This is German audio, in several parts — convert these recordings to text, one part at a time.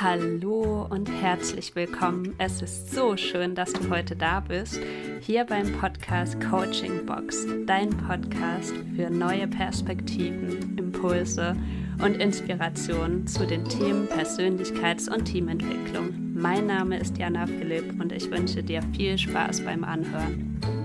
Hallo und herzlich willkommen. Es ist so schön, dass du heute da bist, hier beim Podcast Coaching Box, dein Podcast für neue Perspektiven, Impulse und Inspirationen zu den Themen Persönlichkeits- und Teamentwicklung. Mein Name ist Jana Philipp und ich wünsche dir viel Spaß beim Anhören.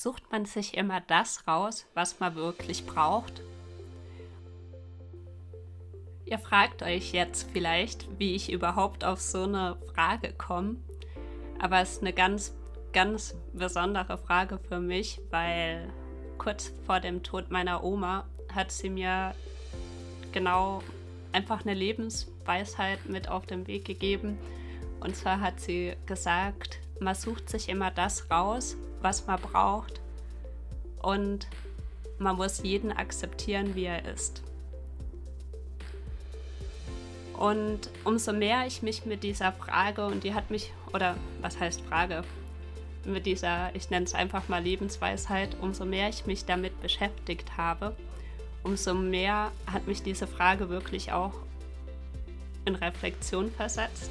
Sucht man sich immer das raus, was man wirklich braucht? Ihr fragt euch jetzt vielleicht, wie ich überhaupt auf so eine Frage komme. Aber es ist eine ganz, ganz besondere Frage für mich, weil kurz vor dem Tod meiner Oma hat sie mir genau einfach eine Lebensweisheit mit auf den Weg gegeben. Und zwar hat sie gesagt, man sucht sich immer das raus, was man braucht. Und man muss jeden akzeptieren, wie er ist. Und umso mehr ich mich mit dieser Frage, und die hat mich, oder was heißt Frage, mit dieser, ich nenne es einfach mal Lebensweisheit, umso mehr ich mich damit beschäftigt habe, umso mehr hat mich diese Frage wirklich auch in Reflexion versetzt,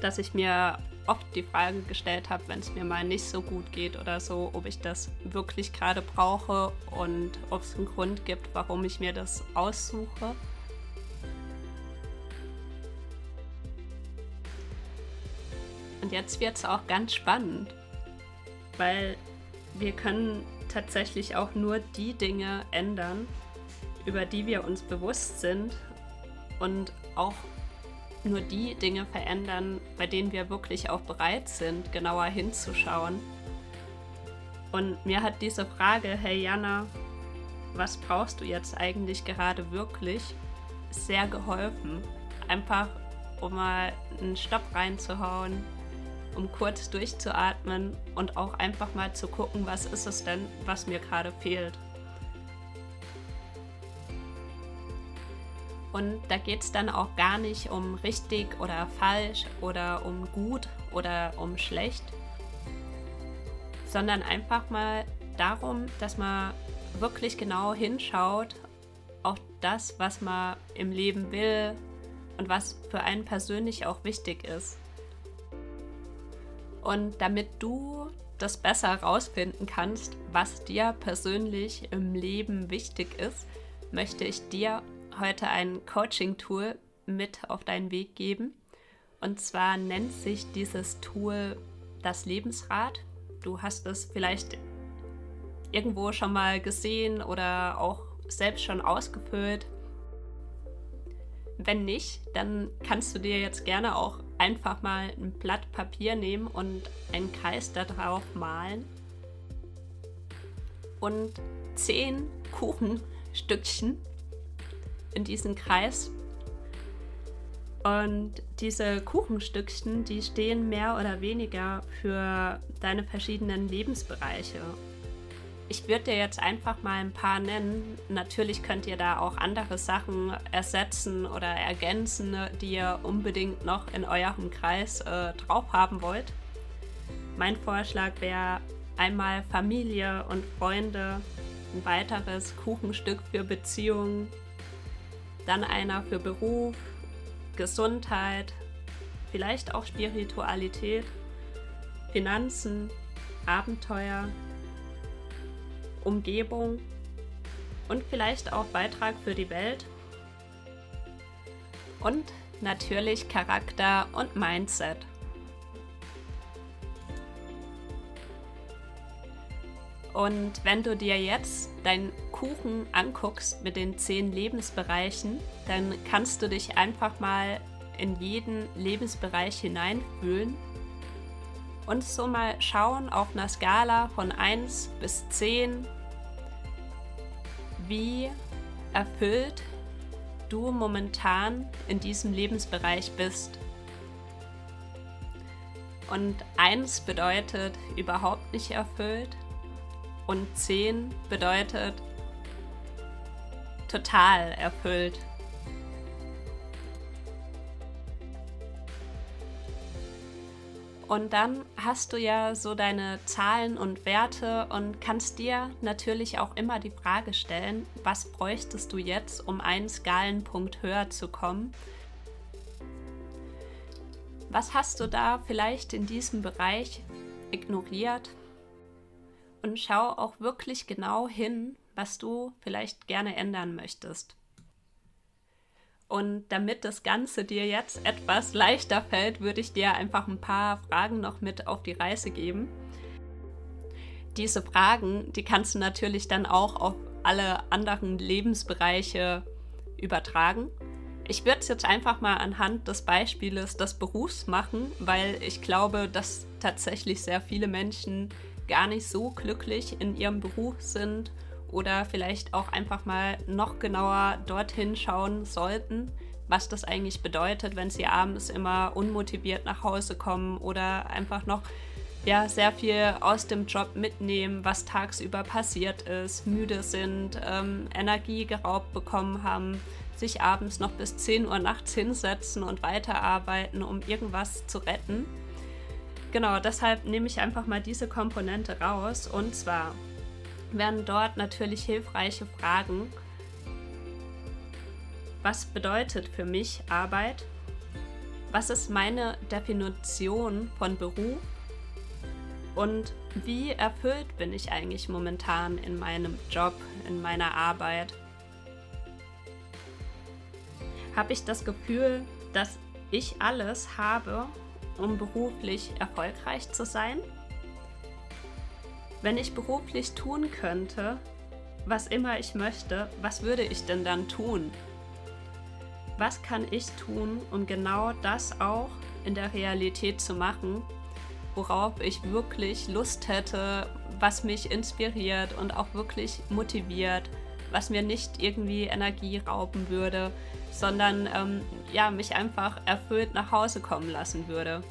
dass ich mir oft die Frage gestellt habe, wenn es mir mal nicht so gut geht oder so, ob ich das wirklich gerade brauche und ob es einen Grund gibt, warum ich mir das aussuche. Und jetzt wird es auch ganz spannend, weil wir können tatsächlich auch nur die Dinge ändern, über die wir uns bewusst sind und auch nur die Dinge verändern, bei denen wir wirklich auch bereit sind, genauer hinzuschauen. Und mir hat diese Frage, hey Jana, was brauchst du jetzt eigentlich gerade wirklich, sehr geholfen. Einfach, um mal einen Stopp reinzuhauen, um kurz durchzuatmen und auch einfach mal zu gucken, was ist es denn, was mir gerade fehlt. Und da geht es dann auch gar nicht um richtig oder falsch oder um gut oder um schlecht, sondern einfach mal darum, dass man wirklich genau hinschaut auf das, was man im Leben will und was für einen persönlich auch wichtig ist. Und damit du das besser rausfinden kannst, was dir persönlich im Leben wichtig ist, möchte ich dir heute ein Coaching-Tool mit auf deinen Weg geben. Und zwar nennt sich dieses Tool das Lebensrad. Du hast es vielleicht irgendwo schon mal gesehen oder auch selbst schon ausgefüllt. Wenn nicht, dann kannst du dir jetzt gerne auch einfach mal ein Blatt Papier nehmen und einen Kreis darauf malen und zehn Kuchenstückchen in diesen Kreis. Und diese Kuchenstückchen, die stehen mehr oder weniger für deine verschiedenen Lebensbereiche. Ich würde dir jetzt einfach mal ein paar nennen. Natürlich könnt ihr da auch andere Sachen ersetzen oder ergänzen, die ihr unbedingt noch in eurem Kreis äh, drauf haben wollt. Mein Vorschlag wäre einmal Familie und Freunde, ein weiteres Kuchenstück für Beziehungen, dann einer für Beruf, Gesundheit, vielleicht auch Spiritualität, Finanzen, Abenteuer, Umgebung und vielleicht auch Beitrag für die Welt. Und natürlich Charakter und Mindset. Und wenn du dir jetzt deinen Kuchen anguckst mit den zehn Lebensbereichen, dann kannst du dich einfach mal in jeden Lebensbereich hineinfühlen und so mal schauen auf einer Skala von 1 bis 10, wie erfüllt du momentan in diesem Lebensbereich bist. Und 1 bedeutet überhaupt nicht erfüllt und 10 bedeutet total erfüllt. Und dann hast du ja so deine Zahlen und Werte und kannst dir natürlich auch immer die Frage stellen, was bräuchtest du jetzt, um einen Skalenpunkt höher zu kommen? Was hast du da vielleicht in diesem Bereich ignoriert? Und schau auch wirklich genau hin, was du vielleicht gerne ändern möchtest. Und damit das Ganze dir jetzt etwas leichter fällt, würde ich dir einfach ein paar Fragen noch mit auf die Reise geben. Diese Fragen, die kannst du natürlich dann auch auf alle anderen Lebensbereiche übertragen. Ich würde es jetzt einfach mal anhand des Beispieles des Berufs machen, weil ich glaube, dass tatsächlich sehr viele Menschen gar nicht so glücklich in ihrem Beruf sind oder vielleicht auch einfach mal noch genauer dorthin schauen sollten, was das eigentlich bedeutet, wenn sie abends immer unmotiviert nach Hause kommen oder einfach noch ja, sehr viel aus dem Job mitnehmen, was tagsüber passiert ist, müde sind, ähm, Energie geraubt bekommen haben, sich abends noch bis 10 Uhr nachts hinsetzen und weiterarbeiten, um irgendwas zu retten. Genau, deshalb nehme ich einfach mal diese Komponente raus und zwar werden dort natürlich hilfreiche Fragen. Was bedeutet für mich Arbeit? Was ist meine Definition von Beruf? Und wie erfüllt bin ich eigentlich momentan in meinem Job, in meiner Arbeit? Habe ich das Gefühl, dass ich alles habe, um beruflich erfolgreich zu sein? Wenn ich beruflich tun könnte, was immer ich möchte, was würde ich denn dann tun? Was kann ich tun, um genau das auch in der Realität zu machen, worauf ich wirklich Lust hätte, was mich inspiriert und auch wirklich motiviert, was mir nicht irgendwie Energie rauben würde, sondern ähm, ja, mich einfach erfüllt nach Hause kommen lassen würde.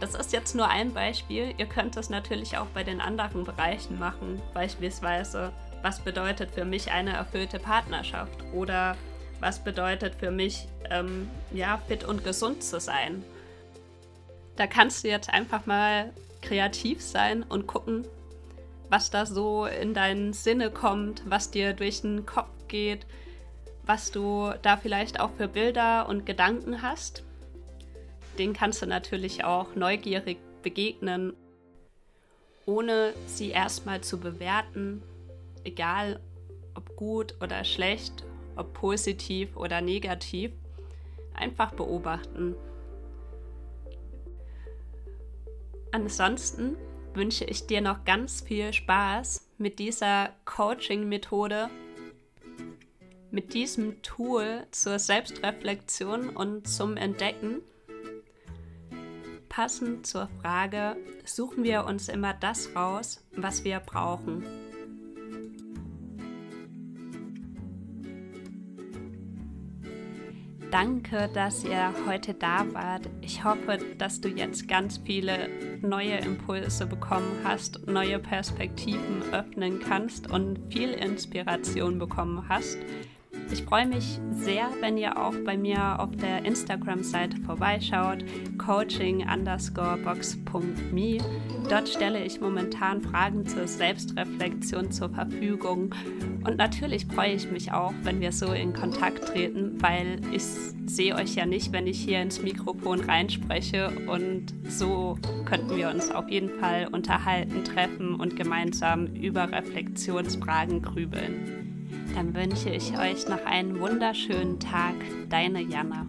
Das ist jetzt nur ein Beispiel. Ihr könnt es natürlich auch bei den anderen Bereichen machen. Beispielsweise, was bedeutet für mich eine erfüllte Partnerschaft? Oder was bedeutet für mich, ähm, ja, fit und gesund zu sein? Da kannst du jetzt einfach mal kreativ sein und gucken, was da so in deinen Sinne kommt, was dir durch den Kopf geht, was du da vielleicht auch für Bilder und Gedanken hast den kannst du natürlich auch neugierig begegnen, ohne sie erstmal zu bewerten, egal ob gut oder schlecht, ob positiv oder negativ, einfach beobachten. Ansonsten wünsche ich dir noch ganz viel Spaß mit dieser Coaching-Methode, mit diesem Tool zur Selbstreflexion und zum Entdecken passend zur Frage suchen wir uns immer das raus, was wir brauchen. Danke, dass ihr heute da wart. Ich hoffe, dass du jetzt ganz viele neue Impulse bekommen hast, neue Perspektiven öffnen kannst und viel Inspiration bekommen hast. Ich freue mich sehr, wenn ihr auch bei mir auf der Instagram-Seite vorbeischaut, coaching box.me. Dort stelle ich momentan Fragen zur Selbstreflexion zur Verfügung. Und natürlich freue ich mich auch, wenn wir so in Kontakt treten, weil ich sehe euch ja nicht, wenn ich hier ins Mikrofon reinspreche. Und so könnten wir uns auf jeden Fall unterhalten, treffen und gemeinsam über Reflexionsfragen grübeln dann wünsche ich euch noch einen wunderschönen Tag. Deine Jana.